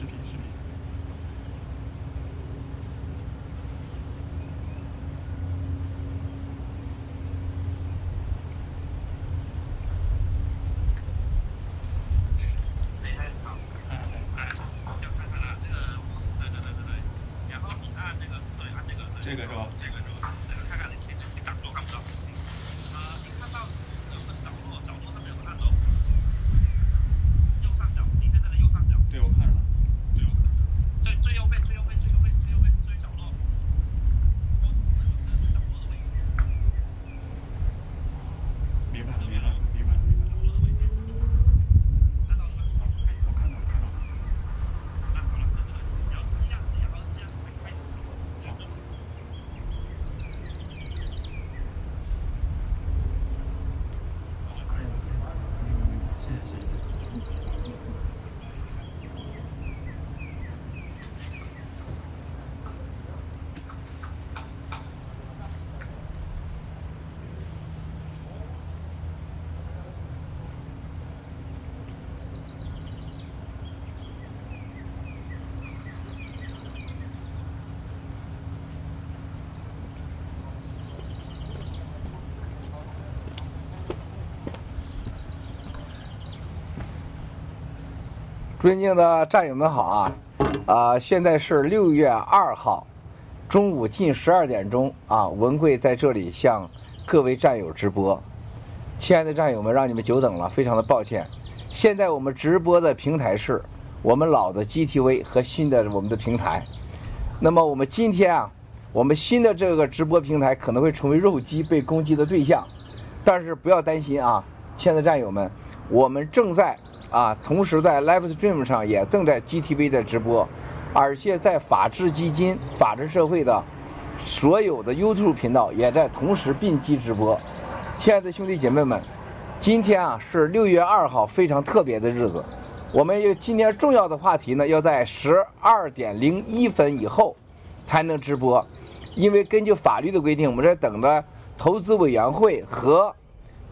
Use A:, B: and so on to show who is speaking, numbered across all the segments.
A: 视频视频。这个是吧？这个是吧？这个看看你前面你挡住看不到。呃，你看到有个角落，角落上面有个按钮，右上角，你现在的右上角。对，我看着了。对，我看着了。最最右边，最右边，最右边，最右边，最角落。角落的位置。明白了，明白了，明白了，明白了。角落的位置。看到了吗？我看到了，看到了。那好了，对对对，然后这样子，然后这样才开始走。好。可以了，可以了，谢谢，谢谢。
B: 尊敬的战友们好啊！啊、现在是六月二号中午近十二点钟啊，文贵在这里向各位战友直播。亲爱的战友们，让你们久等了，非常的抱歉。现在我们直播的平台是我们老的 GTV 和新的我们的平台。那么我们今天啊，我们新的这个直播平台可能会成为肉鸡被攻击的对象，但是不要担心啊，亲爱的战友们，我们正在啊，同时在 Live Stream 上也正在 GTV 的直播，而且在法治基金、法治社会的所有的 YouTube 频道也在同时并机直播。亲爱的兄弟姐妹们，今天啊是六月二号，非常特别的日子。我们有今天重要的话题呢，要在十二点零一分以后才能直播，因为根据法律的规定，我们在等着投资委员会和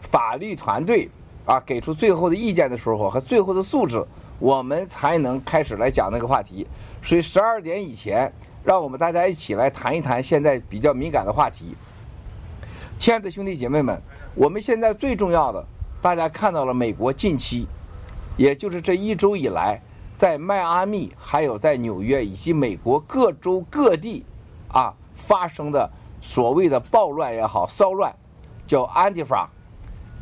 B: 法律团队啊给出最后的意见的时候和最后的素质，我们才能开始来讲那个话题。所以十二点以前，让我们大家一起来谈一谈现在比较敏感的话题。亲爱的兄弟姐妹们，我们现在最重要的，大家看到了美国近期，也就是这一周以来，在迈阿密、还有在纽约以及美国各州各地，啊发生的所谓的暴乱也好、骚乱，叫安迪法。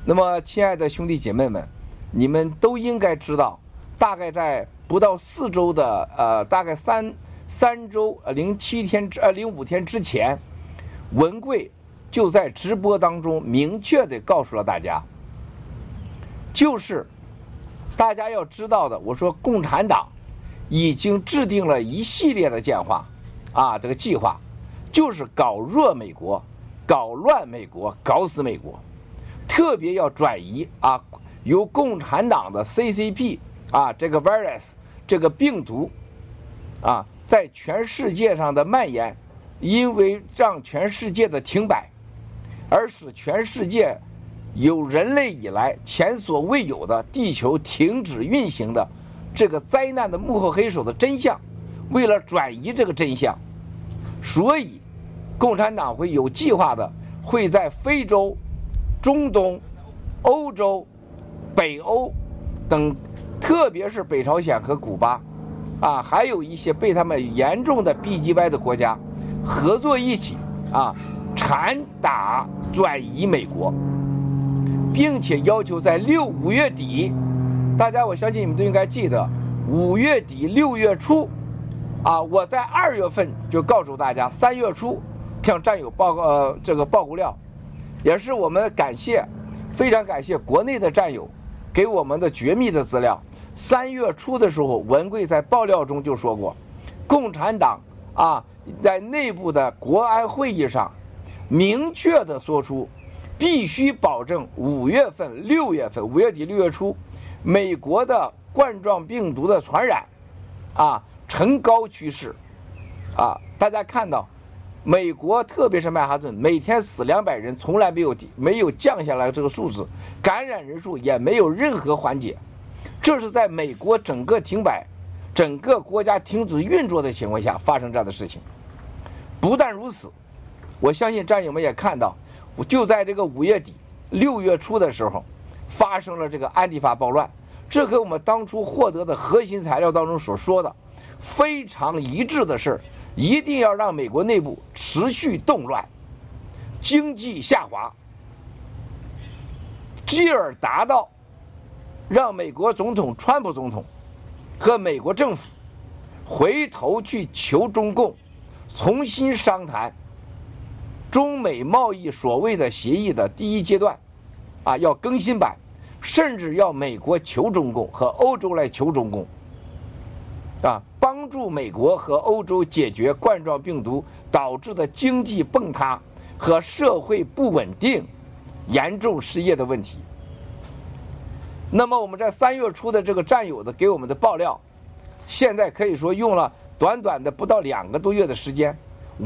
B: 那么，亲爱的兄弟姐妹们，你们都应该知道，大概在不到四周的呃，大概三三周呃零七天之呃零五天之前，文贵就在直播当中明确的告诉了大家，就是大家要知道的，我说共产党已经制定了一系列的计划，啊，这个计划就是搞弱美国，搞乱美国，搞死美国。特别要转移啊，由共产党的 CCP 啊这个 virus 这个病毒啊，在全世界上的蔓延，因为让全世界的停摆，而使全世界有人类以来前所未有的地球停止运行的这个灾难的幕后黑手的真相。为了转移这个真相，所以共产党会有计划的会在非洲。中东、欧洲、北欧等，特别是北朝鲜和古巴，啊，还有一些被他们严重的 BGY 的国家合作一起啊，缠打转移美国，并且要求在六五月底，大家我相信你们都应该记得，五月底六月初，啊，我在二月份就告诉大家，三月初向战友报告、呃、这个报过料。也是我们感谢，非常感谢国内的战友给我们的绝密的资料。三月初的时候，文贵在爆料中就说过，共产党啊在内部的国安会议上明确的说出，必须保证五月份、六月份、五月底、六月初，美国的冠状病毒的传染啊呈高趋势啊，大家看到。美国特别是曼哈顿，每天死两百人，从来没有没有降下来这个数字，感染人数也没有任何缓解。这是在美国整个停摆、整个国家停止运作的情况下发生这样的事情。不但如此，我相信战友们也看到，就在这个五月底、六月初的时候，发生了这个安迪法暴乱。这和我们当初获得的核心材料当中所说的非常一致的是，一定要让美国内部持续动乱，经济下滑，继而达到让美国总统川普总统和美国政府回头去求中共重新商谈中美贸易所谓的协议的第一阶段，啊，要更新版。甚至要美国求中共和欧洲来求中共，啊，帮助美国和欧洲解决冠状病毒导致的经济崩塌和社会不稳定、严重失业的问题。那么我们在三月初的这个战友的给我们的爆料，现在可以说用了短短的不到两个多月的时间，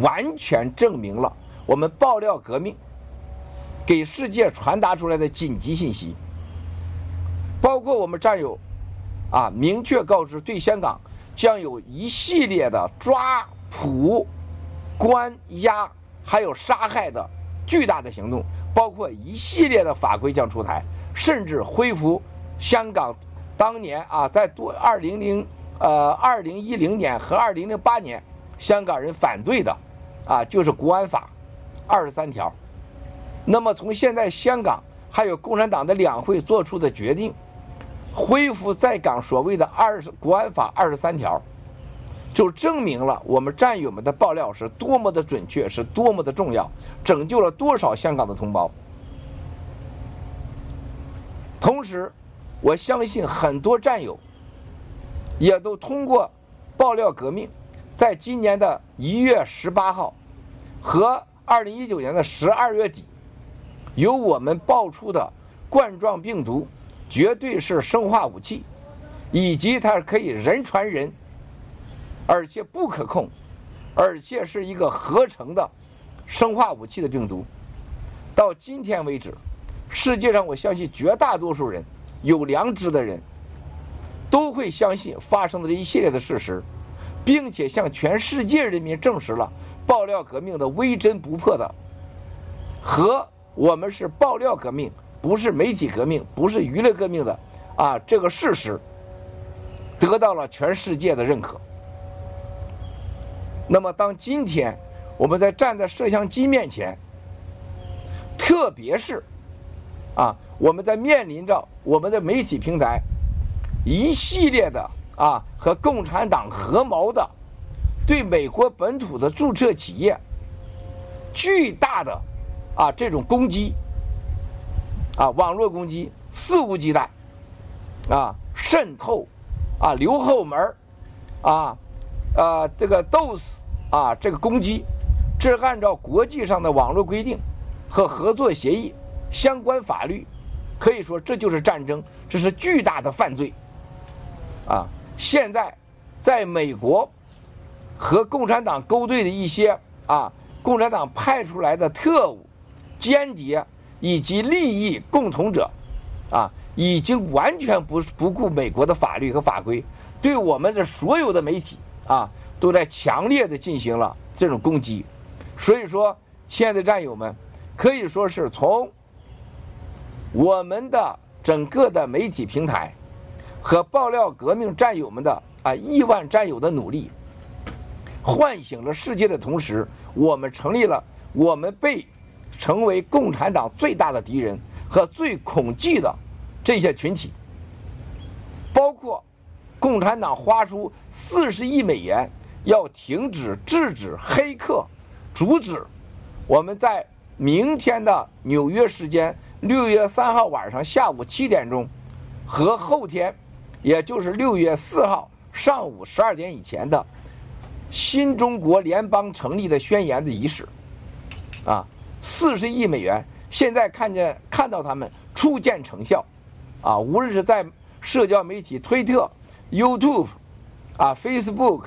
B: 完全证明了我们爆料革命给世界传达出来的紧急信息。包括我们战友，啊，明确告知对香港将有一系列的抓捕、关押，还有杀害的巨大的行动，包括一系列的法规将出台，甚至恢复香港当年啊，在多二零零呃二零一零年和二零零八年香港人反对的啊，就是国安法二十三条。那么从现在香港还有共产党的两会做出的决定。恢复在港所谓的二十国安法二十三条，就证明了我们战友们的爆料是多么的准确，是多么的重要，拯救了多少香港的同胞。同时，我相信很多战友也都通过爆料革命，在今年的一月十八号和二零一九年的十二月底，由我们爆出的冠状病毒。绝对是生化武器，以及它可以人传人，而且不可控，而且是一个合成的生化武器的病毒。到今天为止，世界上我相信绝大多数人有良知的人都会相信发生的这一系列的事实，并且向全世界人民证实了爆料革命的微真不破的和我们是爆料革命。不是媒体革命，不是娱乐革命的，啊，这个事实得到了全世界的认可。那么，当今天我们在站在摄像机面前，特别是啊，我们在面临着我们的媒体平台一系列的啊和共产党合谋的对美国本土的注册企业巨大的啊这种攻击。啊，网络攻击肆无忌惮，啊，渗透，啊，留后门啊，啊，这个 DOS 啊，这个攻击，这按照国际上的网络规定和合作协议相关法律，可以说这就是战争，这是巨大的犯罪，啊，现在在美国和共产党勾兑的一些啊，共产党派出来的特务、间谍。以及利益共同者，啊，已经完全不不顾美国的法律和法规，对我们的所有的媒体啊，都在强烈的进行了这种攻击。所以说，亲爱的战友们，可以说是从我们的整个的媒体平台和爆料革命战友们的啊亿万战友的努力，唤醒了世界的同时，我们成立了我们被。成为共产党最大的敌人和最恐惧的这些群体，包括共产党花出四十亿美元要停止、制止黑客，阻止我们在明天的纽约时间六月三号晚上下午七点钟和后天，也就是六月四号上午十二点以前的新中国联邦成立的宣言的仪式，啊。四十亿美元，现在看见看到他们初见成效，啊，无论是在社交媒体推特、YouTube，啊，Facebook，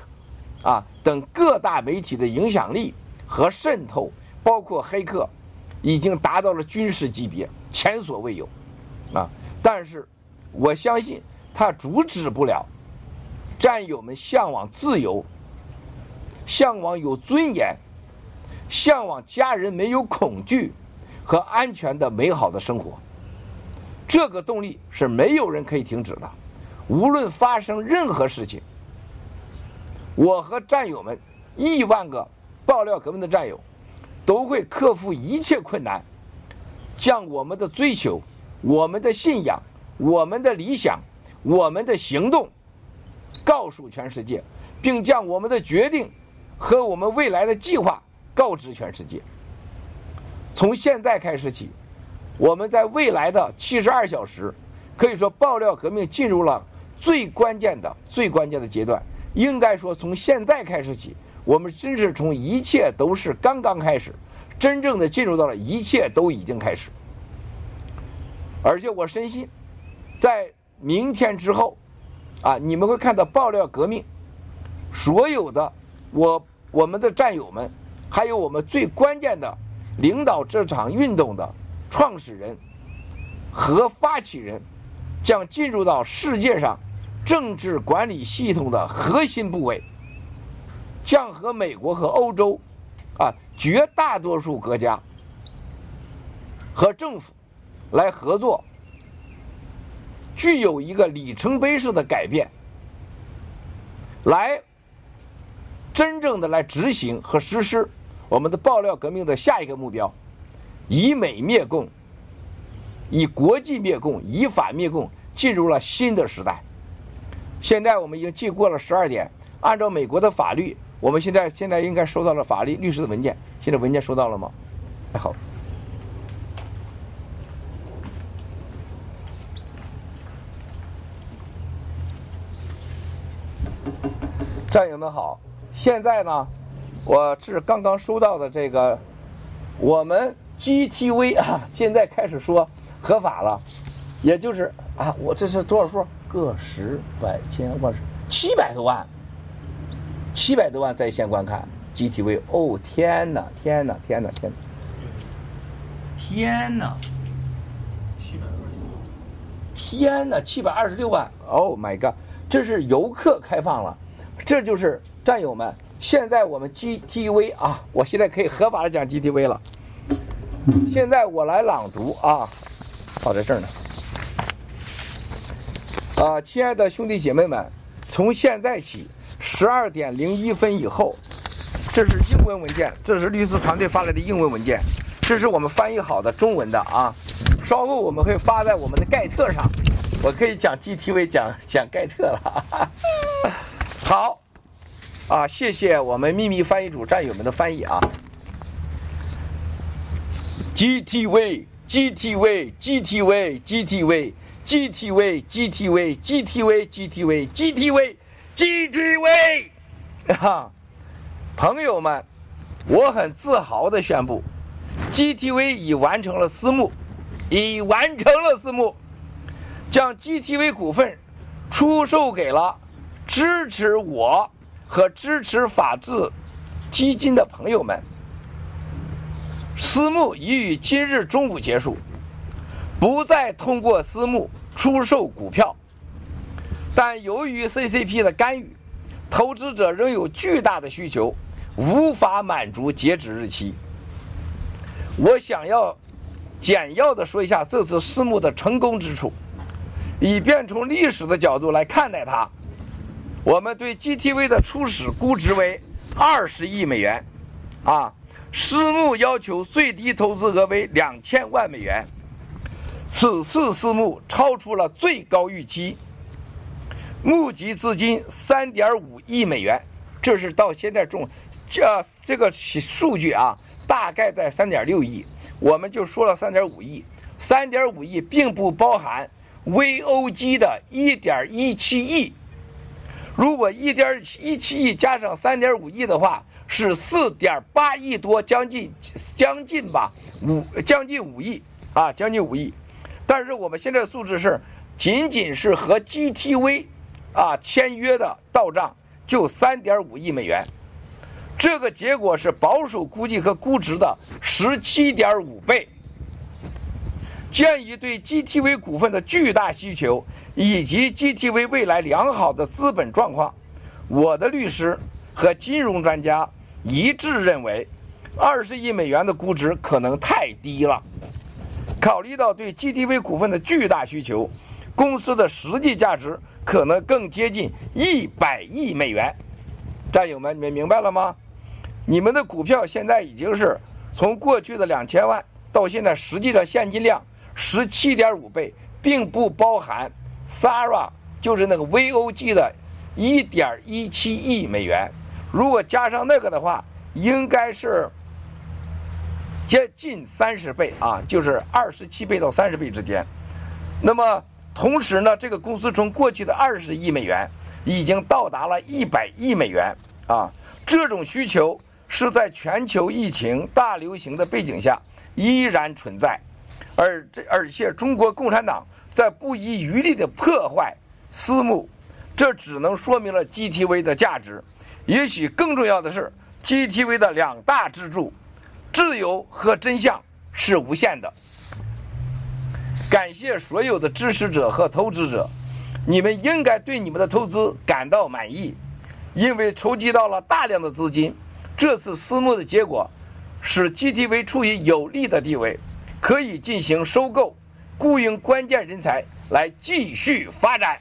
B: 啊等各大媒体的影响力和渗透，包括黑客，已经达到了军事级别，前所未有，啊，但是我相信它阻止不了战友们向往自由，向往有尊严，向往家人没有恐惧和安全的美好的生活。这个动力是没有人可以停止的，无论发生任何事情，我和战友们亿万个爆料革命的战友都会克服一切困难，将我们的追求、我们的信仰、我们的理想、我们的行动告诉全世界，并将我们的决定和我们未来的计划告知全世界。从现在开始起。我们在未来的七十二小时，可以说爆料革命进入了最关键的、最关键的阶段。应该说，从现在开始起，我们真是从一切都是刚刚开始，真正的进入到了一切都已经开始。而且我深信，在明天之后，啊，你们会看到爆料革命所有的我我们的战友们，还有我们最关键的领导这场运动的。创始人和发起人将进入到世界上政治管理系统的核心部位，将和美国和欧洲啊绝大多数国家和政府来合作，具有一个里程碑式的改变，来真正的来执行和实施我们的爆料革命的下一个目标。以美灭共，以国际灭共，以法灭共，进入了新的时代。现在我们已经记过了十二点，按照美国的法律，我们现在现在应该收到了法律律师的文件。现在文件收到了吗？还好。战友们好，现在呢，我是刚刚收到的这个，我们。GTV 啊，现在开始说合法了，也就是啊，我这是多少数？个十百千万七百多万，七百多万在线观看 GTV。哦天哪，天哪，天哪，天哪，天哪！七百二十六。天哪，七百二十六万！Oh my god，这是游客开放了，这就是战友们。现在我们 GTV 啊，我现在可以合法的讲 GTV 了。现在我来朗读啊，放在这儿呢。啊，亲爱的兄弟姐妹们，从现在起，十二点零一分以后，这是英文文件，这是律师团队发来的英文文件，这是我们翻译好的中文的啊。稍后我们会发在我们的盖特上，我可以讲 GTV 讲讲盖特了。好，啊，谢谢我们秘密翻译组战友们的翻译啊。GTV GTV GTV GTV GTV GTV GTV GTV GTV GTV，哈，朋友们，我很自豪的宣布，GTV 已完成了私募，已完成了私募，将 GTV 股份出售给了支持我和支持法治基金的朋友们。私募已于今日中午结束，不再通过私募出售股票，但由于 CCP 的干预，投资者仍有巨大的需求，无法满足截止日期。我想要简要的说一下这次私募的成功之处，以便从历史的角度来看待它。我们对 GTV 的初始估值为二十亿美元，啊。私募要求最低投资额为两千万美元，此次私募超出了最高预期，募集资金三点五亿美元，这是到现在中，这这个数据啊，大概在三点六亿，我们就说了三点五亿，三点五亿并不包含 VOG 的一点一七亿，如果一点一七亿加上三点五亿的话。是四点八亿多，将近将近吧，五将近五亿啊，将近五亿。但是我们现在数字是，仅仅是和 GTV 啊签约的到账就三点五亿美元，这个结果是保守估计和估值的十七点五倍。鉴于对 GTV 股份的巨大需求以及 GTV 未来良好的资本状况，我的律师和金融专家一致认为，二十亿美元的估值可能太低了。考虑到对 GTV 股份的巨大需求，公司的实际价值可能更接近一百亿美元。战友们，你们明白了吗？你们的股票现在已经是从过去的两千万到现在实际的现金量十七点五倍，并不包含 Sara 就是那个 VOG 的一点一七亿美元。如果加上那个的话，应该是。接近三十倍啊，就是二十七倍到三十倍之间。那么同时呢，这个公司从过去的二十亿美元，已经到达了一百亿美元啊。这种需求是在全球疫情大流行的背景下依然存在，而这而且中国共产党在不遗余力的破坏私募，这只能说明了 GTV 的价值。也许更重要的是，GTV 的两大支柱。自由和真相是无限的。感谢所有的支持者和投资者，你们应该对你们的投资感到满意，因为筹集到了大量的资金。这次私募的结果使 GTV 处于有利的地位，可以进行收购，雇佣关键人才来继续发展。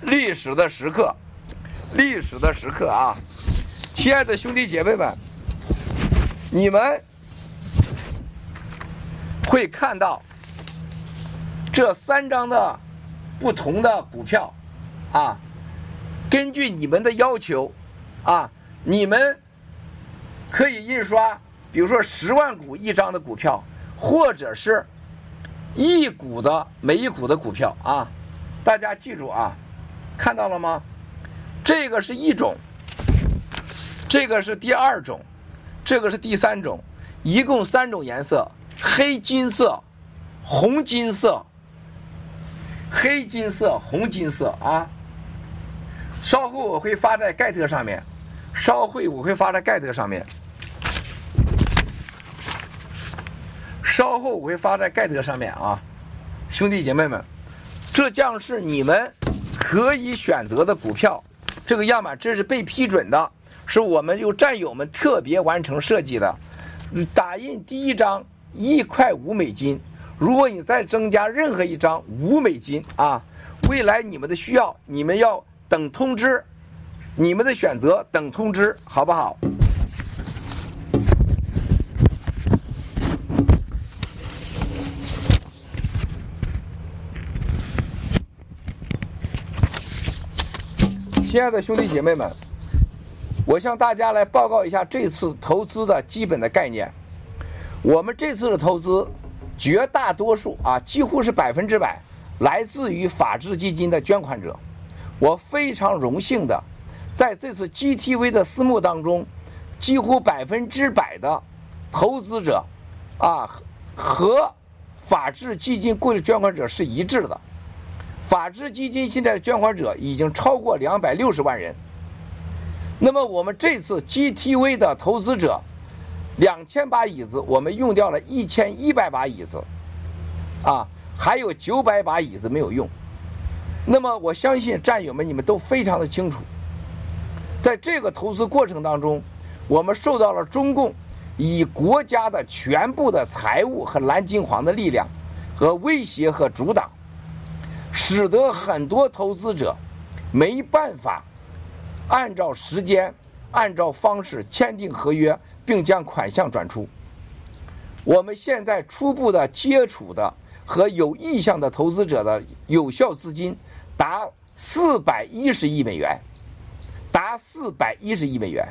B: 历史的时刻，历史的时刻啊！亲爱的兄弟姐妹们，你们会看到这三张的不同的股票啊。根据你们的要求啊，你们可以印刷，比如说十万股一张的股票，或者是一股的每一股的股票啊。大家记住啊！看到了吗？这个是一种，这个是第二种，这个是第三种，一共三种颜色：黑金色、红金色、黑金色、红金色啊。稍后我会发在盖特上面，稍后我会发在盖特上面，稍后我会发在盖特上面啊，兄弟姐妹们，这将是你们。可以选择的股票，这个样板这是被批准的，是我们由战友们特别完成设计的。打印第一张一块五美金，如果你再增加任何一张五美金啊，未来你们的需要你们要等通知，你们的选择等通知，好不好？亲爱的兄弟姐妹们，我向大家来报告一下这次投资的基本的概念。我们这次的投资，绝大多数啊，几乎是百分之百，来自于法治基金的捐款者。我非常荣幸的，在这次 GTV 的私募当中，几乎百分之百的投资者啊和法治基金过的捐款者是一致的。法治基金现在的捐款者已经超过两百六十万人。那么我们这次 GTV 的投资者，两千把椅子，我们用掉了一千一百把椅子，啊，还有九百把椅子没有用。那么我相信战友们你们都非常的清楚，在这个投资过程当中，我们受到了中共以国家的全部的财务和蓝金黄的力量和威胁和阻挡。使得很多投资者没办法按照时间、按照方式签订合约，并将款项转出。我们现在初步的接触的和有意向的投资者的有效资金达四百一十亿美元，达四百一十亿美元。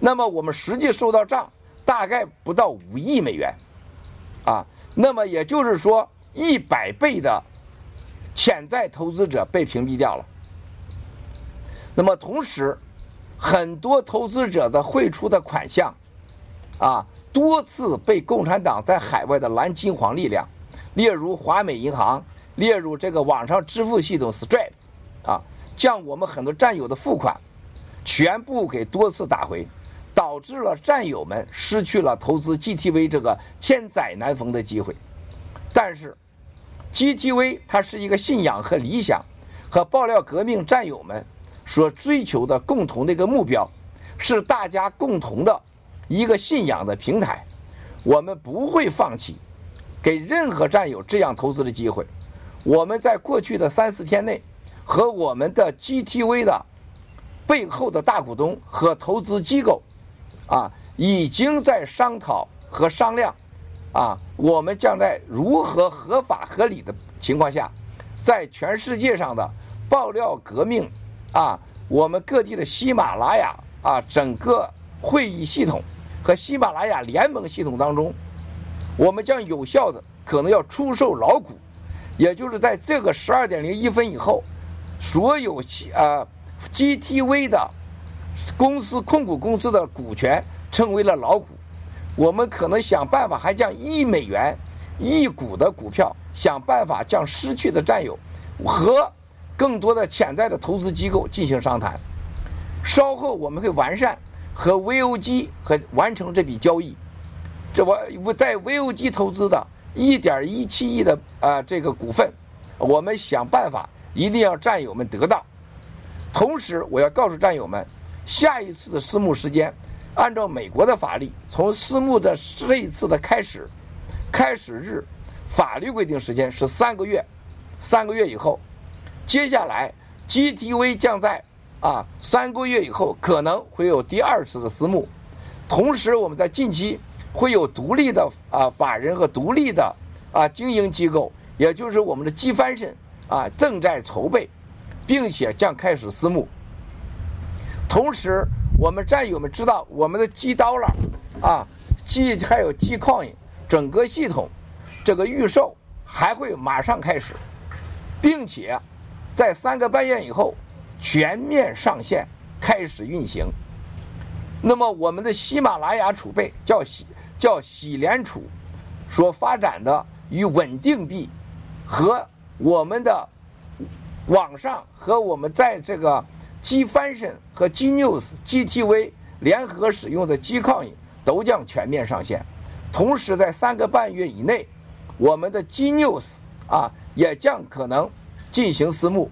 B: 那么我们实际收到账大概不到五亿美元，啊，那么也就是说一百倍的。潜在投资者被屏蔽掉了。那么同时，很多投资者的汇出的款项，啊，多次被共产党在海外的蓝金黄力量，例如华美银行，列入这个网上支付系统 Stripe，啊，将我们很多战友的付款全部给多次打回。导致了战友们失去了投资 GTV 这个千载难逢的机会。但是，GTV 它是一个信仰和理想，和爆料革命战友们所追求的共同的一个目标，是大家共同的一个信仰的平台。我们不会放弃给任何战友这样投资的机会。我们在过去的三四天内，和我们的 GTV 的背后的大股东和投资机构，啊，已经在商讨和商量，啊，我们将在如何合法合理的情况下，在全世界上的爆料革命，啊，我们各地的喜马拉雅啊，整个会议系统和喜马拉雅联盟系统当中，我们将有效的可能要出售老股。也就是在这个十二点零一分以后，所有啊 GTV 的公司控股公司的股权成为了老股，我们可能想办法还将一美元一股的股票，想办法将失去的战友和更多的潜在的投资机构进行商谈。稍后我们会完善和 VOG 和完成这笔交易。这我我在 VOG 投资的。一点一七亿的啊，这个股份，我们想办法一定要战友们得到。同时，我要告诉战友们，下一次的私募时间，按照美国的法律，从私募的这一次的开始，开始日，法律规定时间是三个月，三个月以后，接下来 GTV 将在啊三个月以后可能会有第二次的私募。同时，我们在近期。会有独立的啊法人和独立的啊经营机构，也就是我们的机翻身啊正在筹备，并且将开始私募。同时，我们战友们知道，我们的机刀了啊，机还有机矿整个系统这个预售还会马上开始，并且在三个半月以后全面上线开始运行。那么，我们的喜马拉雅储备叫喜。叫喜联储所发展的与稳定币和我们的网上和我们在这个 G Fashion 和 G News GTV 联合使用的 G Coin 都将全面上线。同时，在三个半月以内，我们的 G News 啊也将可能进行私募。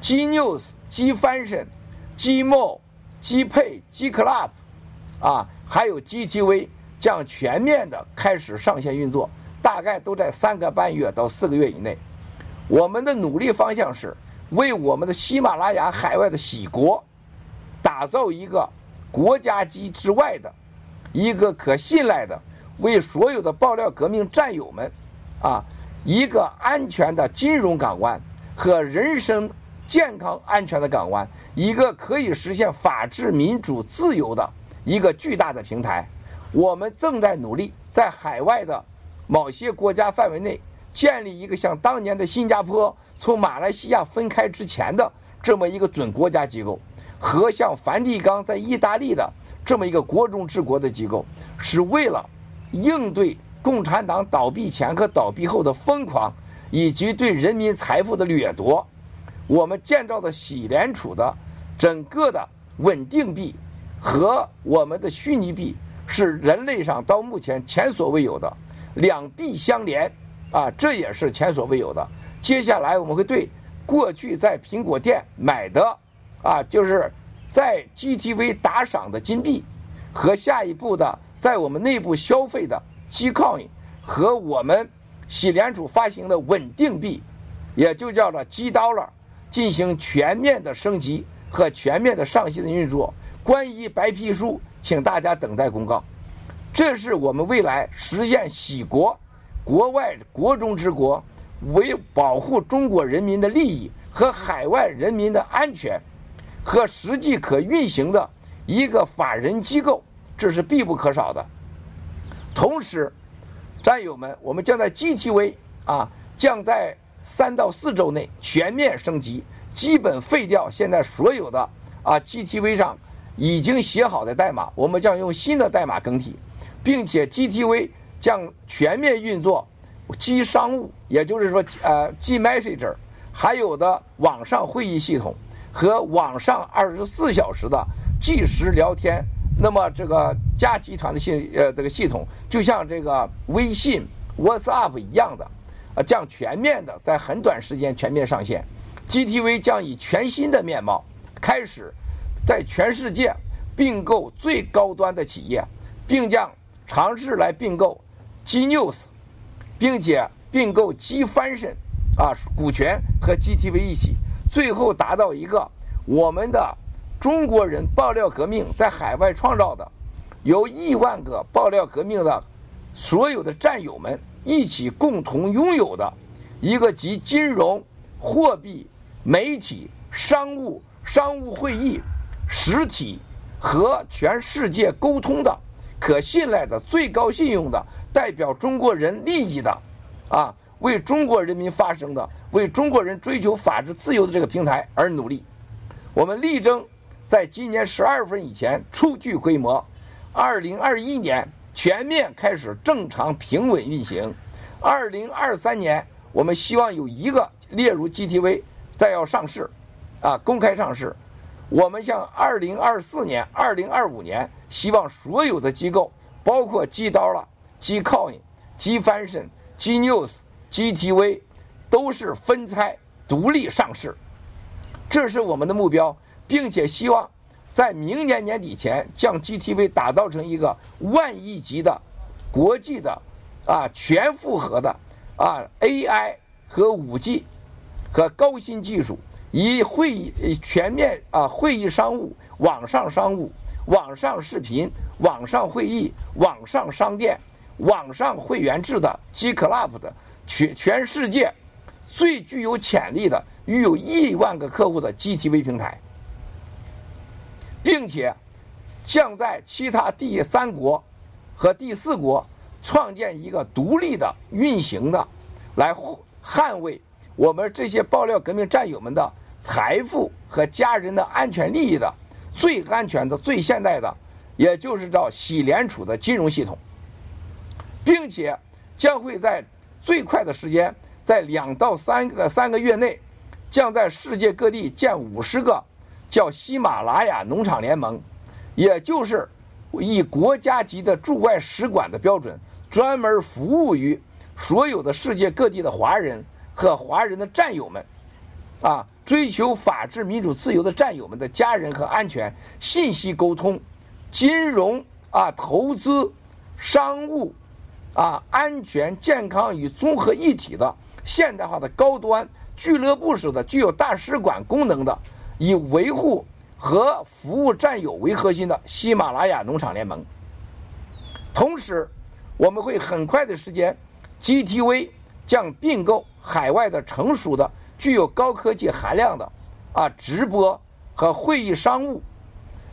B: G News、G Fashion、G Mo、G Pay、G Club 啊，还有 GTV。将全面的开始上线运作，大概都在三个半月到四个月以内。我们的努力方向是为我们的喜马拉雅海外的喜国打造一个国家级之外的一个可信赖的，为所有的爆料革命战友们啊一个安全的金融港湾和人身健康安全的港湾，一个可以实现法治、民主、自由的一个巨大的平台。我们正在努力在海外的某些国家范围内建立一个像当年的新加坡从马来西亚分开之前的这么一个准国家机构，和像梵蒂冈在意大利的这么一个国中治国的机构，是为了应对共产党倒闭前和倒闭后的疯狂以及对人民财富的掠夺。我们建造的喜联储的整个的稳定币和我们的虚拟币。是人类上到目前前所未有的两臂相连啊，这也是前所未有的。接下来我们会对过去在苹果店买的啊，就是在 GTV 打赏的金币和下一步的在我们内部消费的 Gcoin 和我们喜联储发行的稳定币，也就叫做 G Dollar，进行全面的升级和全面的上新的运作。关于白皮书。请大家等待公告，这是我们未来实现喜国、国外国中之国，为保护中国人民的利益和海外人民的安全和实际可运行的一个法人机构，这是必不可少的。同时，战友们，我们将在 GTV 啊，将在三到四周内全面升级，基本废掉现在所有的啊 GTV 上。已经写好的代码，我们将用新的代码更替，并且 GTV 将全面运作 G 商务，也就是说，呃，G Messenger，还有的网上会议系统和网上二十四小时的即时聊天那么这个加集团的系呃这个系统，就像这个微信、WhatsApp 一样的，啊，将全面的在很短时间全面上线。GTV 将以全新的面貌开始在全世界并购最高端的企业，并将尝试来并购 G News，并且并购 G Fashion 啊股权和 GTV 一起，最后达到一个我们的中国人爆料革命在海外创造的，由亿万个爆料革命的所有的战友们一起共同拥有的一个集金融、货币。媒体、商务、商务会议、实体和全世界沟通的、可信赖的、最高信用的、代表中国人利益的，啊，为中国人民发声的、为中国人追求法治自由的这个平台而努力。我们力争在今年十二月份以前初具规模，二零二一年全面开始正常平稳运行，二零二三年我们希望有一个列入 GTV。再要上市，啊，公开上市。我们向二零二四年、二零二五年，希望所有的机构，包括 G 刀了、G Coin、G Fashion、G News、GTV，都是分拆独立上市。这是我们的目标，并且希望在明年年底前，将 GTV 打造成一个万亿级的国际的啊全复合的啊 AI 和五 G。和高新技术，以会议全面啊会议商务、网上商务、网上视频、网上会议、网上商店、网上会员制的 G Club 的全全世界最具有潜力的、拥有亿万个客户的 GTV 平台，并且将在其他第三国和第四国创建一个独立的运行的，来捍卫。我们这些爆料革命战友们的财富和家人的安全利益的最安全的、最现代的，也就是叫洗联储的金融系统，并且将会在最快的时间，在两到三个三个月内，将在世界各地建五十个叫喜马拉雅农场联盟，也就是以国家级的驻外使馆的标准，专门服务于所有的世界各地的华人。和华人的战友们，啊，追求法治、民主、自由的战友们的家人和安全、信息沟通、金融啊、投资、商务啊、安全、健康与综合一体的现代化的高端俱乐部式的、具有大使馆功能的、以维护和服务战友为核心的喜马拉雅农场联盟。同时，我们会很快的时间，GTV。将并购海外的成熟的、具有高科技含量的啊直播和会议商务，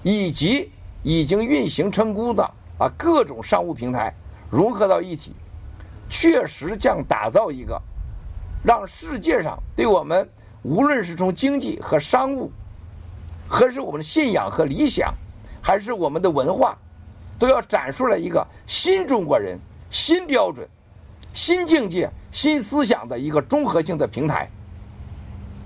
B: 以及已经运行成功的啊各种商务平台融合到一起，确实将打造一个让世界上对我们无论是从经济和商务，还是我们的信仰和理想，还是我们的文化，都要展出来一个新中国人、新标准。新境界、新思想的一个综合性的平台，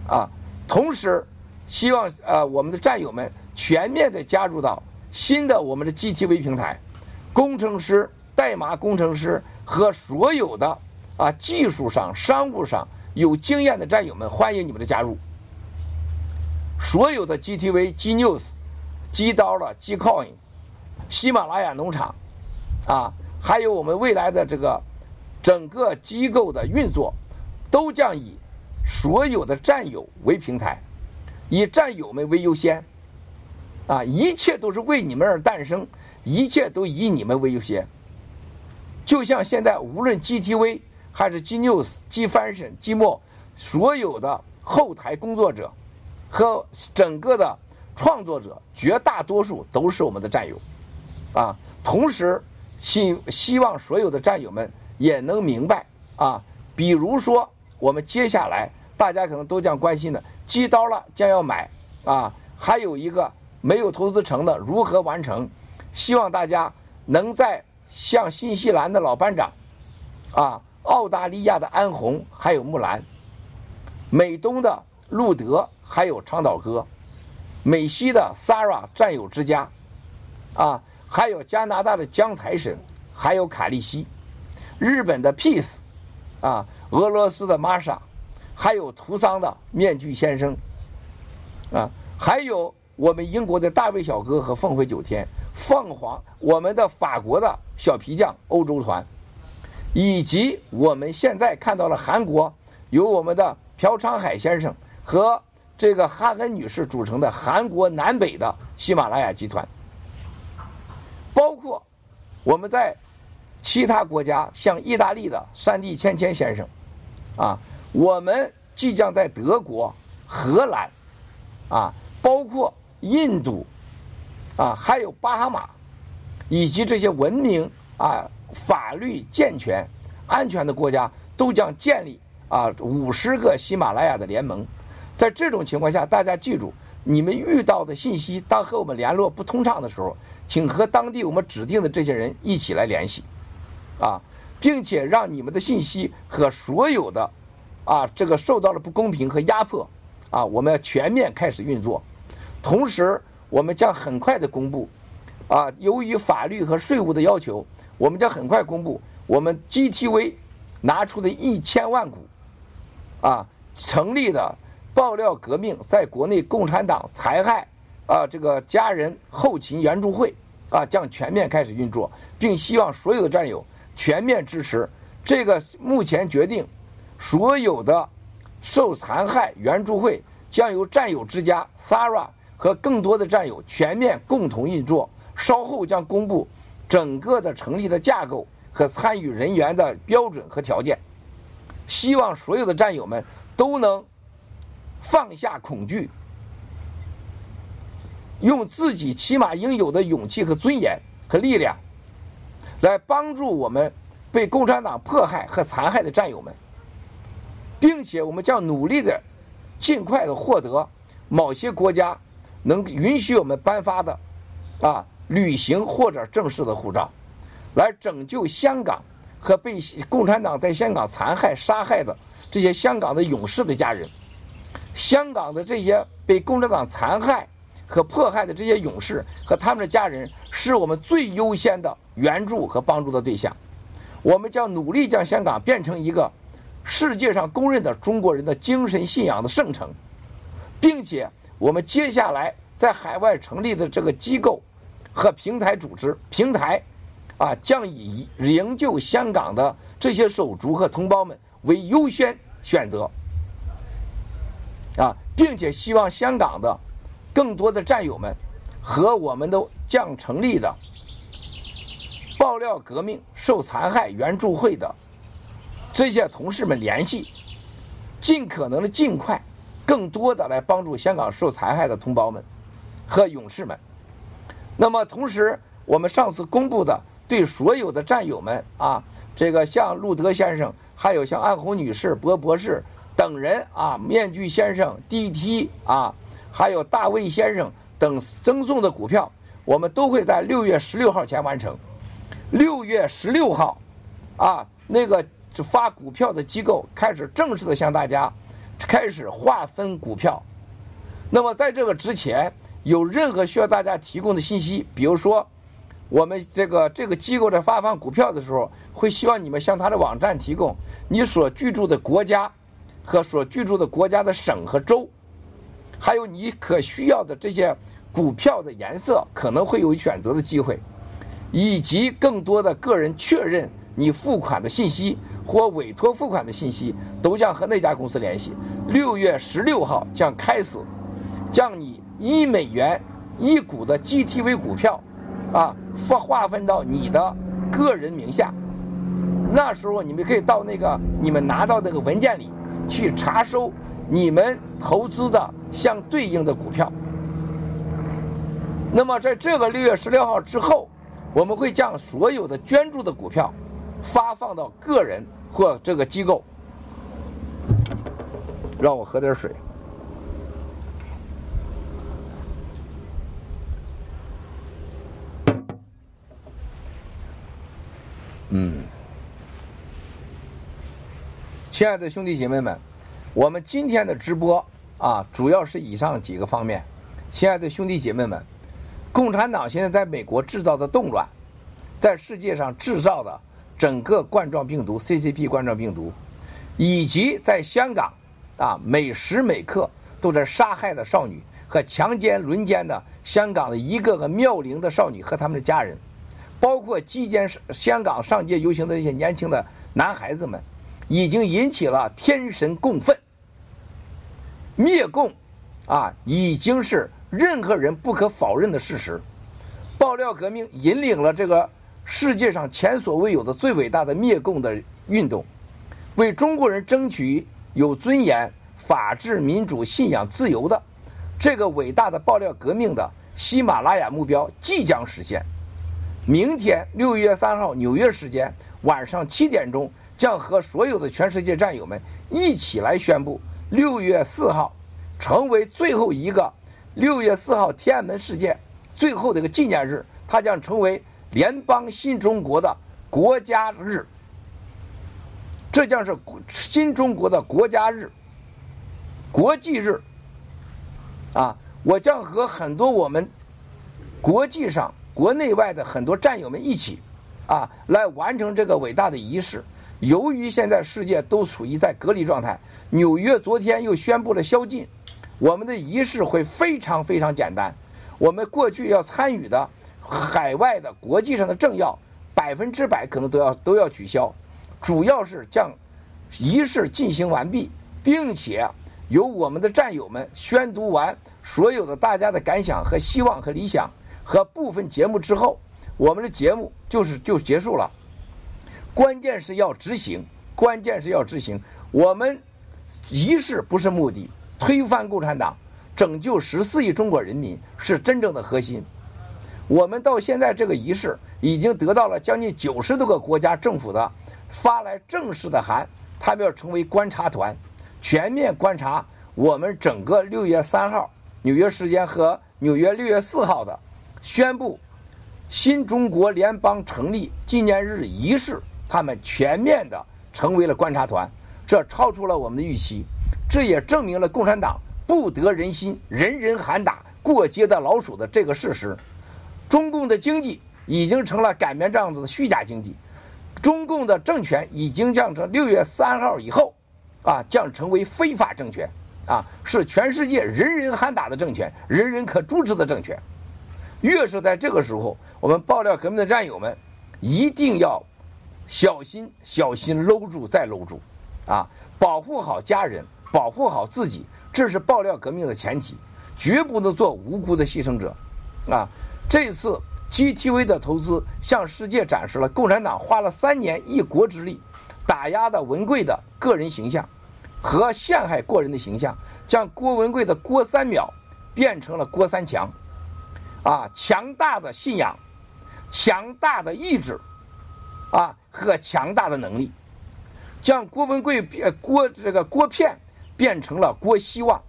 B: 啊，同时希望呃我们的战友们全面的加入到新的我们的 GTV 平台，工程师、代码工程师和所有的啊技术上、商务上有经验的战友们，欢迎你们的加入。所有的 GTV、G News、G 刀了、G Coin、喜马拉雅农场，啊，还有我们未来的这个。整个机构的运作都将以所有的战友为平台，以战友们为优先，啊，一切都是为你们而诞生，一切都以你们为优先。就像现在，无论 GTV 还是 G News、G Fashion、G Mo，所有的后台工作者和整个的创作者，绝大多数都是我们的战友，啊，同时希希望所有的战友们。也能明白啊，比如说我们接下来大家可能都将关心的，寄刀了将要买啊，还有一个没有投资成的如何完成？希望大家能在像新西兰的老班长啊，澳大利亚的安红，还有木兰，美东的路德，还有长岛哥，美西的 Sarah 战友之家，啊，还有加拿大的江财神，还有卡利西，日本的 Peace，啊，俄罗斯的玛莎，还有图桑的面具先生，啊，还有我们英国的大卫小哥和凤飞九天，凤凰，我们的法国的小皮匠欧洲团，以及我们现在看到了韩国有我们的朴昌海先生和这个哈恩女士组成的韩国南北的喜马拉雅集团，包括我们在其他国家，像意大利的山地千千先生，啊，我们即将在德国、荷兰，啊，包括印度，啊，还有巴哈马，以及这些文明啊、法律健全、安全的国家，都将建立啊五十个喜马拉雅的联盟。在这种情况下，大家记住，你们遇到的信息，当和我们联络不通畅的时候，请和当地我们指定的这些人一起来联系，啊，并且让你们的信息和所有的，啊，这个受到了不公平和压迫，啊，我们要全面开始运作。同时，我们将很快的公布，啊，由于法律和税务的要求，我们将很快公布我们 GTV 拿出的一千万股，啊，成立的。爆料革命在国内共产党残害啊，这个家人后勤援助会啊将全面开始运作，并希望所有的战友全面支持这个目前决定，所有的受残害援助会将由战友之家 Sara 和更多的战友全面共同运作，稍后将公布整个的成立的架构和参与人员的标准和条件，希望所有的战友们都能。放下恐惧，用自己起码应有的勇气和尊严和力量，来帮助我们被共产党迫害和残害的战友们，并且我们将努力的尽快的获得某些国家能允许我们颁发的啊旅行或者正式的护照，来拯救香港和被共产党在香港残害杀害的这些香港的勇士的家人。香港的这些被共产党残害和迫害的这些勇士和他们的家人，是我们最优先的援助和帮助的对象。我们将努力将香港变成一个世界上公认的中国人的精神信仰的圣城，并且我们接下来在海外成立的这个机构和平台组织平台，啊，将以营救香港的这些手足和同胞们为优先选择。啊，并且希望香港的更多的战友们和我们的将成立的爆料革命受残害援助会的这些同事们联系，尽可能的尽快、更多的来帮助香港受残害的同胞们和勇士们。那么，同时我们上次公布的对所有的战友们啊，这个像路德先生，还有像安红女士、博博士。等人啊，面具先生、D.T. 啊，还有大卫先生等赠送的股票，我们都会在六月十六号前完成。六月十六号，啊，那个发股票的机构开始正式的向大家开始划分股票。那么在这个之前，有任何需要大家提供的信息，比如说我们这个这个机构在发放股票的时候，会希望你们向他的网站提供你所居住的国家。和所居住的国家的省和州，还有你可需要的这些股票的颜色，可能会有选择的机会，以及更多的个人确认你付款的信息或委托付款的信息，都将和那家公司联系。六月十六号将开始，将你一美元一股的 GTV 股票，啊，划划分到你的个人名下。那时候你们可以到那个你们拿到那个文件里。去查收你们投资的相对应的股票。那么，在这个六月十六号之后，我们会将所有的捐助的股票发放到个人或这个机构。让我喝点水。嗯。亲爱的兄弟姐妹们，我们今天的直播啊，主要是以上几个方面。亲爱的兄弟姐妹们，共产党现在在美国制造的动乱，在世界上制造的整个冠状病毒 CCP 冠状病毒，以及在香港啊每时每刻都在杀害的少女和强奸轮奸的香港的一个个妙龄的少女和他们的家人，包括击奸香港上街游行的这些年轻的男孩子们，已经引起了天神共愤。灭共，啊，已经是任何人不可否认的事实。爆料革命引领了这个世界上前所未有的最伟大的灭共的运动，为中国人争取有尊严、法治、民主、信仰、自由的这个伟大的爆料革命的喜马拉雅目标即将实现。明天六月三号纽约时间晚上七点钟，将和所有的全世界战友们一起来宣布。六月四号，成为最后一个六月四号天安门事件最后的一个纪念日，它将成为联邦新中国的国家日。这将是新中国的国家日、国际日。啊，我将和很多我们国际上、国内外的很多战友们一起，啊，来完成这个伟大的仪式。由于现在世界都处于在隔离状态，纽约昨天又宣布了宵禁，我们的仪式会非常非常简单。我们过去要参与的海外的国际上的政要，百分之百可能都要都要取消，主要是将仪式进行完毕，并且由我们的战友们宣读完所有的大家的感想和希望和理想和部分节目之后，我们的节目就是就结束了。关键是要执行，关键是要执行。我们仪式不是目的，推翻共产党、拯救十四亿中国人民是真正的核心。我们到现在这个仪式已经得到了将近九十多个国家政府的发来正式的函，他们要成为观察团，全面观察我们整个六月三号纽约时间和纽约六月四号的宣布新中国联邦成立纪念日仪式。他们全面的成为了观察团，这超出了我们的预期，这也证明了共产党不得人心、人人喊打、过街的老鼠的这个事实。中共的经济已经成了擀面杖子的虚假经济，中共的政权已经降成六月三号以后，啊，将成为非法政权，啊，是全世界人人喊打的政权，人人可诛之的政权。越是在这个时候，我们爆料革命的战友们一定要。小心，小心，搂住再搂住，啊！保护好家人，保护好自己，这是爆料革命的前提，绝不能做无辜的牺牲者，啊！这次 GTV 的投资向世界展示了共产党花了三年一国之力打压的文贵的个人形象和陷害过人的形象，将郭文贵的郭三秒变成了郭三强，啊！强大的信仰，强大的意志。啊，和强大的能力，将郭文贵变郭这个郭片变成了郭希望，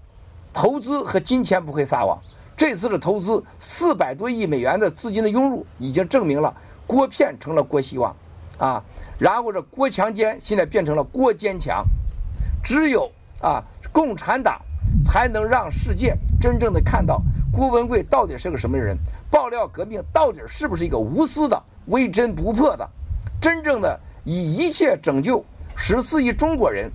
B: 投资和金钱不会撒网。这次的投资四百多亿美元的资金的涌入，已经证明了郭片成了郭希望，啊，然后这郭强奸现在变成了郭坚强，只有啊共产党才能让世界真正的看到郭文贵到底是个什么人，爆料革命到底是不是一个无私的、微针不破的。真正的以一切拯救十四亿中国人，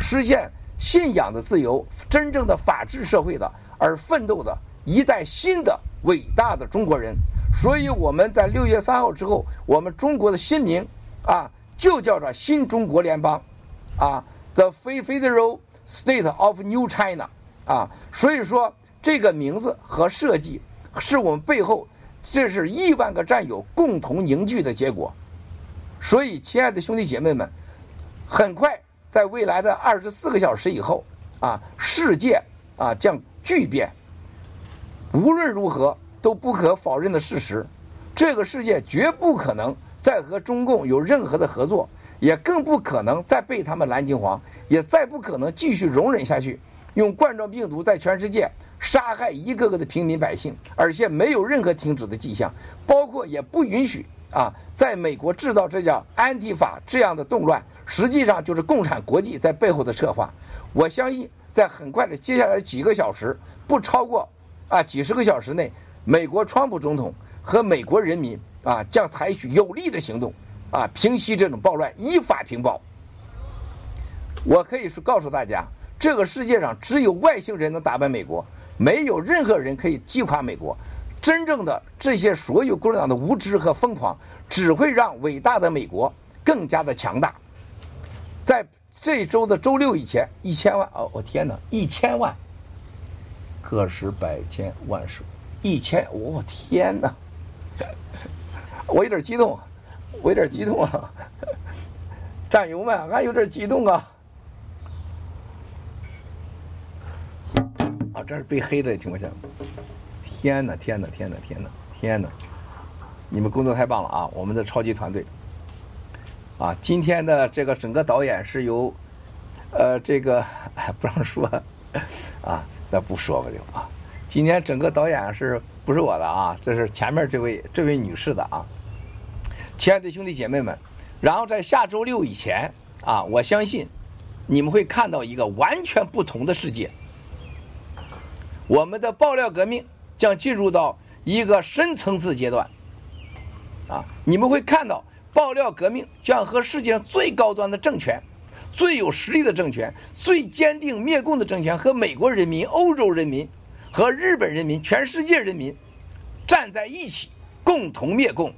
B: 实现信仰的自由，真正的法治社会的而奋斗的一代新的伟大的中国人。所以我们在六月三号之后，我们中国的新名啊，就叫做新中国联邦，啊，The Federal State of New China，啊，所以说这个名字和设计是我们背后这是亿万个战友共同凝聚的结果。所以，亲爱的兄弟姐妹们，很快在未来的二十四个小时以后，啊，世界啊将巨变。无论如何都不可否认的事实，这个世界绝不可能再和中共有任何的合作，也更不可能再被他们蓝金黄，也再不可能继续容忍下去，用冠状病毒在全世界杀害一个个的平民百姓，而且没有任何停止的迹象，包括也不允许。啊，在美国制造这叫安迪法这样的动乱，实际上就是共产国际在背后的策划。我相信，在很快的接下来几个小时，不超过啊几十个小时内，美国川普总统和美国人民啊将采取有力的行动啊平息这种暴乱，依法平暴。我可以说告诉大家，这个世界上只有外星人能打败美国，没有任何人可以击垮美国。真正的这些所有共产党的无知和疯狂，只会让伟大的美国更加的强大。在这周的周六以前，一千万哦，我天哪，一千万，个十百千万十，一千，我天哪，我有点激动，我有点激动啊！战友们，俺有点激动啊！啊，这是被黑的情况下。天哪，天哪，天哪，天哪，天哪！你们工作太棒了啊！我们的超级团队，啊，今天的这个整个导演是由，呃，这个不让说，啊，那不说吧就啊。今天整个导演是不是我的啊？这是前面这位这位女士的啊。亲爱的兄弟姐妹们，然后在下周六以前啊，我相信你们会看到一个完全不同的世界。我们的爆料革命。将进入到一个深层次阶段，啊，你们会看到爆料革命将和世界上最高端的政权、最有实力的政权、最坚定灭共的政权和美国人民、欧洲人民和日本人民、全世界人民站在一起，共同灭共。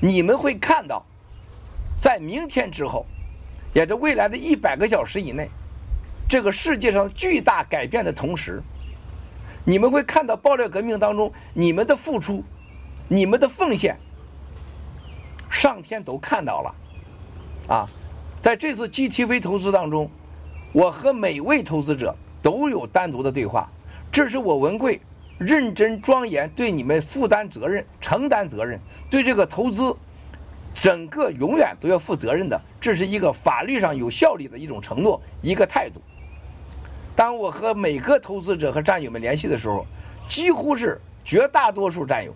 B: 你们会看到，在明天之后，也就未来的一百个小时以内，这个世界上巨大改变的同时。你们会看到爆料革命当中你们的付出，你们的奉献，上天都看到了，啊，在这次 GTV 投资当中，我和每位投资者都有单独的对话，这是我文贵认真庄严对你们负担责任、承担责任，对这个投资整个永远都要负责任的，这是一个法律上有效力的一种承诺，一个态度。当我和每个投资者和战友们联系的时候，几乎是绝大多数战友，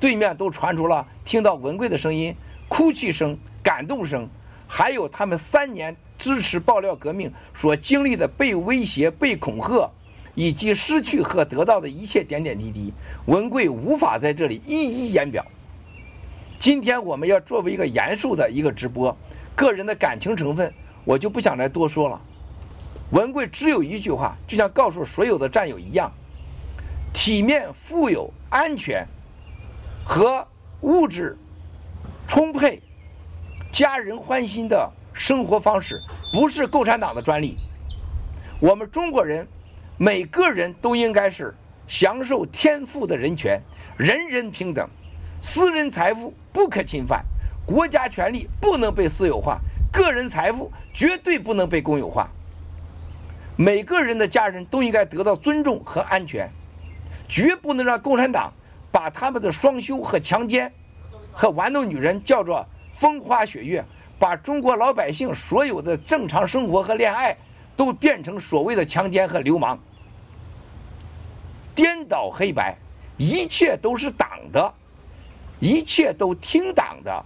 B: 对面都传出了听到文贵的声音、哭泣声、感动声，还有他们三年支持爆料革命所经历的被威胁、被恐吓，以及失去和得到的一切点点滴滴，文贵无法在这里一一言表。今天我们要作为一个严肃的一个直播，个人的感情成分我就不想再多说了。文贵只有一句话，就像告诉所有的战友一样：体面、富有、安全和物质充沛、家人欢心的生活方式，不是共产党的专利。我们中国人每个人都应该是享受天赋的人权，人人平等，私人财富不可侵犯，国家权力不能被私有化，个人财富绝对不能被公有化。每个人的家人都应该得到尊重和安全，绝不能让共产党把他们的双休和强奸和玩弄女人叫做风花雪月，把中国老百姓所有的正常生活和恋爱都变成所谓的强奸和流氓，颠倒黑白，一切都是党的，一切都听党的，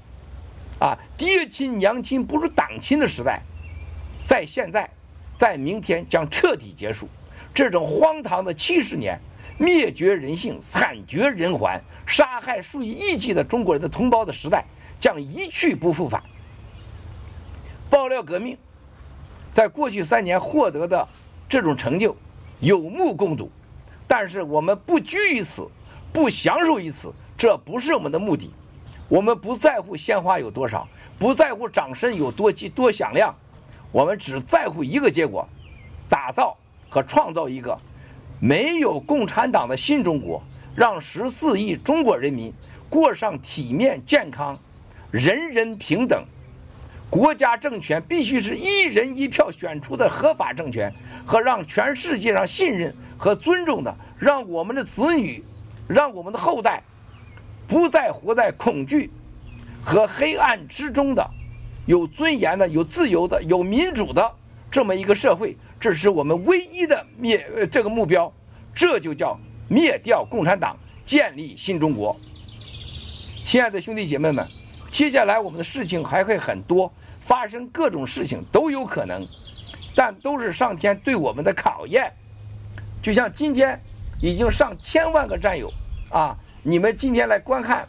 B: 啊，爹亲娘亲不如党亲的时代，在现在。在明天将彻底结束，这种荒唐的七十年，灭绝人性、惨绝人寰、杀害数以亿计的中国人的同胞的时代将一去不复返。爆料革命在过去三年获得的这种成就，有目共睹。但是我们不拘于此，不享受于此，这不是我们的目的。我们不在乎鲜花有多少，不在乎掌声有多激多响亮。我们只在乎一个结果：打造和创造一个没有共产党的新中国，让十四亿中国人民过上体面、健康、人人平等。国家政权必须是一人一票选出的合法政权，和让全世界上信任和尊重的，让我们的子女、让我们的后代不再活在恐惧和黑暗之中的。有尊严的、有自由的、有民主的这么一个社会，这是我们唯一的灭这个目标，这就叫灭掉共产党，建立新中国。亲爱的兄弟姐妹们，接下来我们的事情还会很多，发生各种事情都有可能，但都是上天对我们的考验。就像今天已经上千万个战友啊，你们今天来观看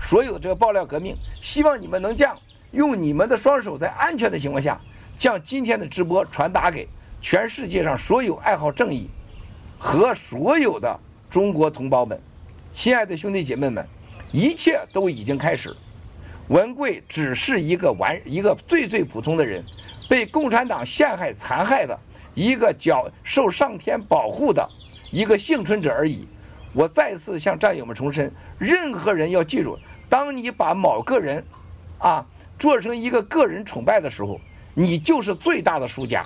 B: 所有这个爆料革命，希望你们能将用你们的双手在安全的情况下，将今天的直播传达给全世界上所有爱好正义和所有的中国同胞们。亲爱的兄弟姐妹们，一切都已经开始。文贵只是一个完一个最最普通的人，被共产党陷害残害的一个脚受上天保护的一个幸存者而已。我再次向战友们重申：任何人要记住，当你把某个人，啊，做成一个个人崇拜的时候，你就是最大的输家。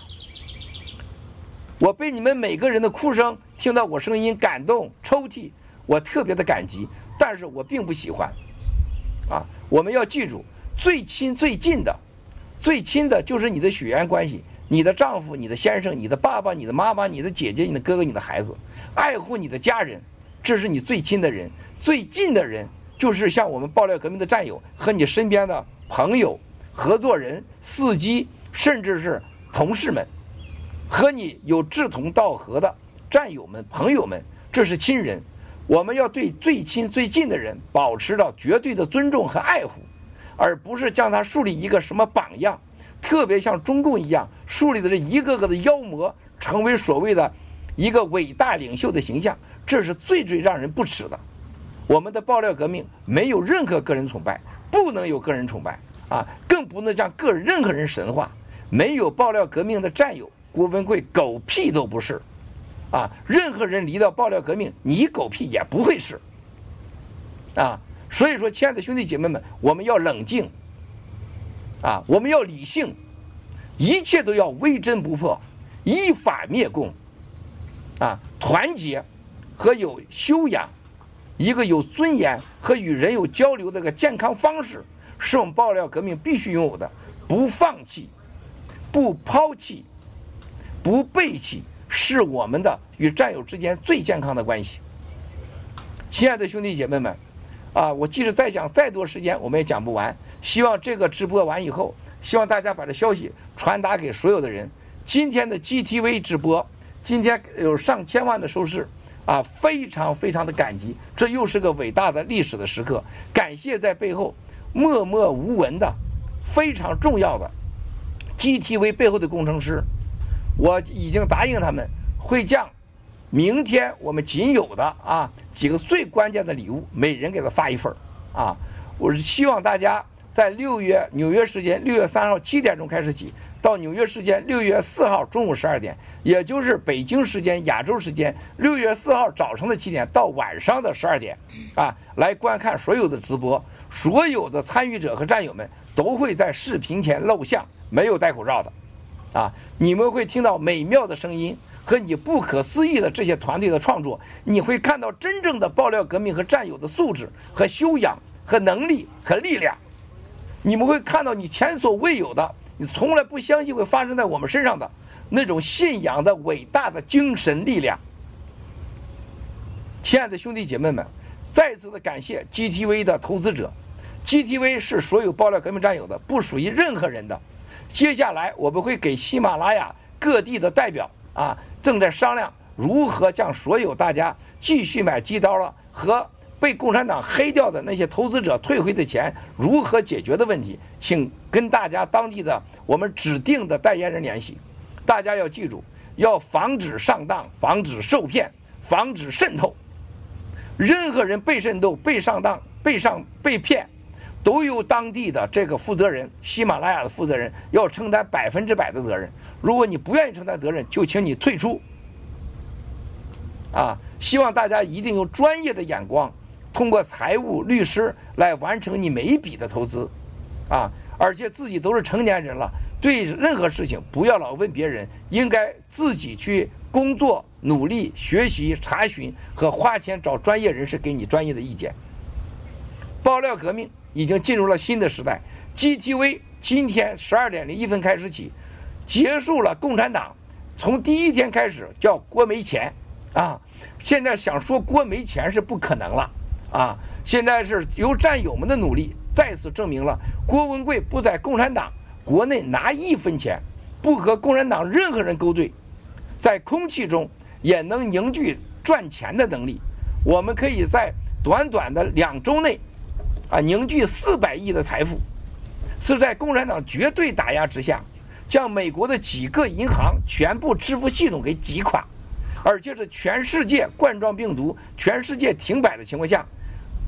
B: 我被你们每个人的哭声听到我声音感动抽泣，我特别的感激，但是我并不喜欢。啊，我们要记住，最亲最近的，最亲的就是你的血缘关系，你的丈夫、你的先生、你的爸爸、你的妈妈、你的姐姐、你的哥哥、你的孩子，爱护你的家人，这是你最亲的人。最近的人就是像我们爆料革命的战友和你身边的朋友、合作人、司机，甚至是同事们，和你有志同道合的战友们、朋友们，这是亲人。我们要对最亲最近的人保持着绝对的尊重和爱护，而不是将他树立一个什么榜样，特别像中共一样树立的这一个个的妖魔，成为所谓的一个伟大领袖的形象，这是最最让人不耻的。我们的爆料革命没有任何个人崇拜，不能有个人崇拜啊，更不能将个人任何人神化。没有爆料革命的战友，郭文贵狗屁都不是。啊！任何人离到爆料革命，你狗屁也不会是。啊！所以说，亲爱的兄弟姐妹们，我们要冷静。啊！我们要理性，一切都要微针不破，依法灭共。啊！团结和有修养，一个有尊严和与人有交流的个健康方式，是我们爆料革命必须拥有的。不放弃，不抛弃，不背弃。是我们的与战友之间最健康的关系，亲爱的兄弟姐妹们，啊，我即使再讲再多时间，我们也讲不完。希望这个直播完以后，希望大家把这消息传达给所有的人。今天的 GTV 直播，今天有上千万的收视，啊，非常非常的感激，这又是个伟大的历史的时刻。感谢在背后默默无闻的非常重要的 GTV 背后的工程师。我已经答应他们，会将明天我们仅有的啊几个最关键的礼物，每人给他发一份啊！我是希望大家在六月纽约时间六月三号七点钟开始起，到纽约时间六月四号中午十二点，也就是北京时间亚洲时间六月四号早晨的七点到晚上的十二点啊，来观看所有的直播。所有的参与者和战友们都会在视频前露相，没有戴口罩的。啊！你们会听到美妙的声音和你不可思议的这些团队的创作，你会看到真正的爆料革命和战友的素质和修养和能力和力量。你们会看到你前所未有的，你从来不相信会发生在我们身上的那种信仰的伟大的精神力量。亲爱的兄弟姐妹们，再次的感谢 GTV 的投资者，GTV 是所有爆料革命战友的，不属于任何人的。接下来我们会给喜马拉雅各地的代表啊，正在商量如何将所有大家继续买机刀了和被共产党黑掉的那些投资者退回的钱如何解决的问题，请跟大家当地的我们指定的代言人联系。大家要记住，要防止上当，防止受骗，防止渗透。任何人被渗透、被上当、被上被骗。都由当地的这个负责人，喜马拉雅的负责人要承担百分之百的责任。如果你不愿意承担责任，就请你退出。啊，希望大家一定用专业的眼光，通过财务律师来完成你每一笔的投资。啊，而且自己都是成年人了，对任何事情不要老问别人，应该自己去工作、努力学习、查询和花钱找专业人士给你专业的意见。爆料革命。已经进入了新的时代。GTV 今天十二点零一分开始起，结束了共产党从第一天开始叫郭没钱啊，现在想说郭没钱是不可能了啊！现在是由战友们的努力再次证明了郭文贵不在共产党国内拿一分钱，不和共产党任何人勾兑，在空气中也能凝聚赚钱的能力，我们可以在短短的两周内，啊，凝聚四百亿的财富，是在共产党绝对打压之下，将美国的几个银行全部支付系统给挤垮，而且是全世界冠状病毒全世界停摆的情况下，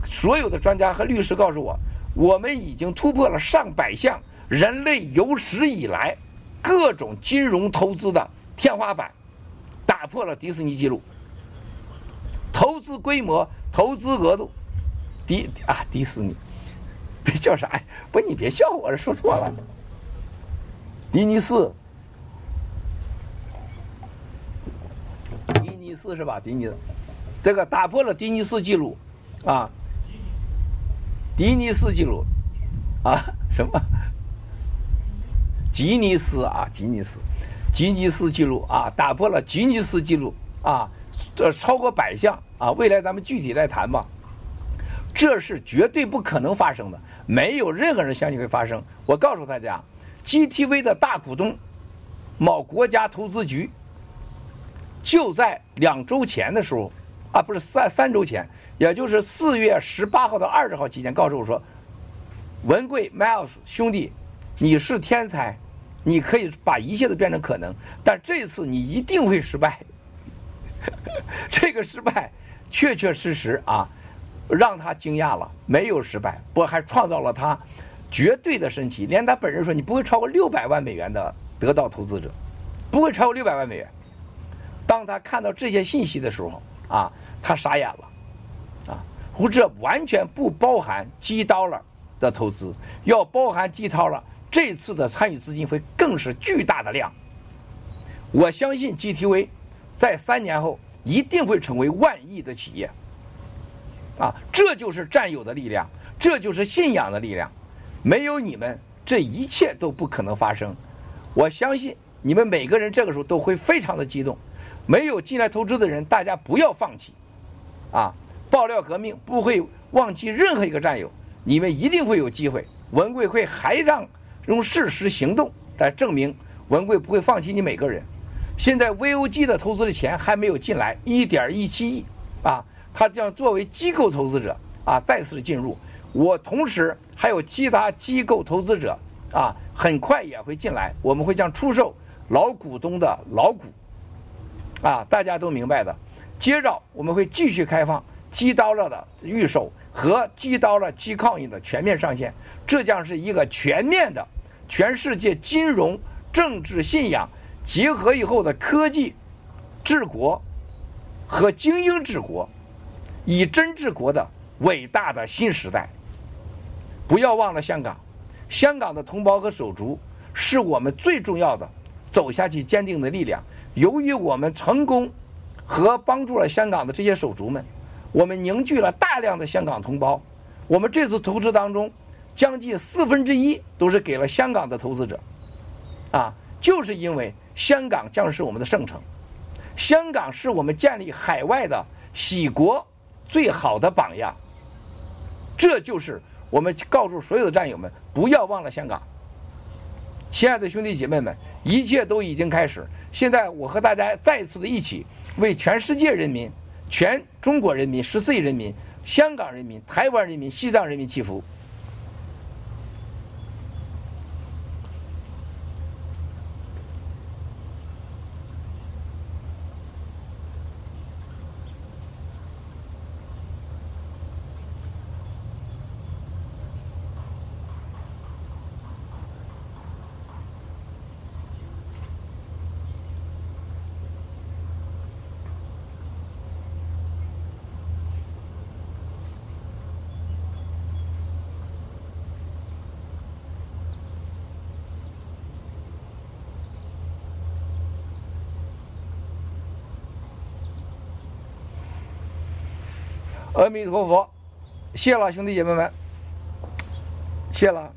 B: 所有的专家和律师告诉我，我们已经突破了上百项人类有史以来各种金融投资的天花板，打破了迪士尼记录。投资规模、投资额度，迪啊迪士尼，别叫啥呀？不，你别笑我，说错了。迪尼斯，迪尼斯是吧？迪尼斯，这个打破了迪尼斯记录，啊，迪尼斯记录，啊什么？吉尼斯啊，吉尼斯，吉尼斯记录啊，打破了吉尼斯记录啊。这超过百项啊！未来咱们具体再谈吧。这是绝对不可能发生的，没有任何人相信会发生。我告诉大家，GTV 的大股东某国家投资局就在两周前的时候，啊，不是三三周前，也就是四月十八号到二十号期间，告诉我说：“文贵 Miles 兄弟，你是天才，你可以把一切都变成可能，但这次你一定会失败。”这个失败，确确实实啊，让他惊讶了。没有失败，不还创造了他绝对的神奇。连他本人说，你不会超过六百万美元的得到投资者，不会超过六百万美元。当他看到这些信息的时候啊，他傻眼了不！这完全不包含基刀了的投资，要包含基刀了，这次的参与资金会更是巨大的量。我相信 GTV。在三年后一定会成为万亿的企业，啊，这就是战友的力量，这就是信仰的力量。没有你们，这一切都不可能发生。我相信你们每个人这个时候都会非常的激动。没有进来投资的人，大家不要放弃，啊，爆料革命不会忘记任何一个战友，你们一定会有机会。文贵会还让用事实行动来证明文贵不会放弃你每个人。现在 VOG 的投资的钱还没有进来，一点一七亿，啊，他将作为机构投资者啊再次进入。我同时还有其他机构投资者啊，很快也会进来。我们会将出售老股东的老股，啊，大家都明白的。接着我们会继续开放击刀了的预售和击刀了机抗印的全面上线，这将是一个全面的全世界金融、政治、信仰。结合以后的科技治国和精英治国，以真治国的伟大的新时代。不要忘了香港，香港的同胞和手足是我们最重要的走下去坚定的力量。由于我们成功和帮助了香港的这些手足们，我们凝聚了大量的香港同胞。我们这次投资当中，将近四分之一都是给了香港的投资者，啊，就是因为。香港将是我们的圣城，香港是我们建立海外的喜国最好的榜样。这就是我们告诉所有的战友们，不要忘了香港。亲爱的兄弟姐妹们，一切都已经开始。现在我和大家再次的一起为全世界人民、全中国人民、十四亿人民、香港人民、台湾人民、西藏人民祈福。阿弥陀佛，谢了兄弟姐妹们，谢了。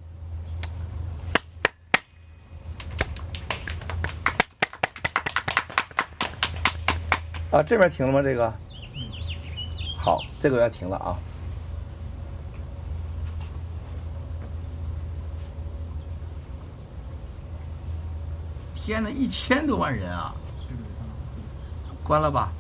B: 啊，这边停了吗？这个，好，这个要停了啊。天哪，一千多万人啊！关了吧。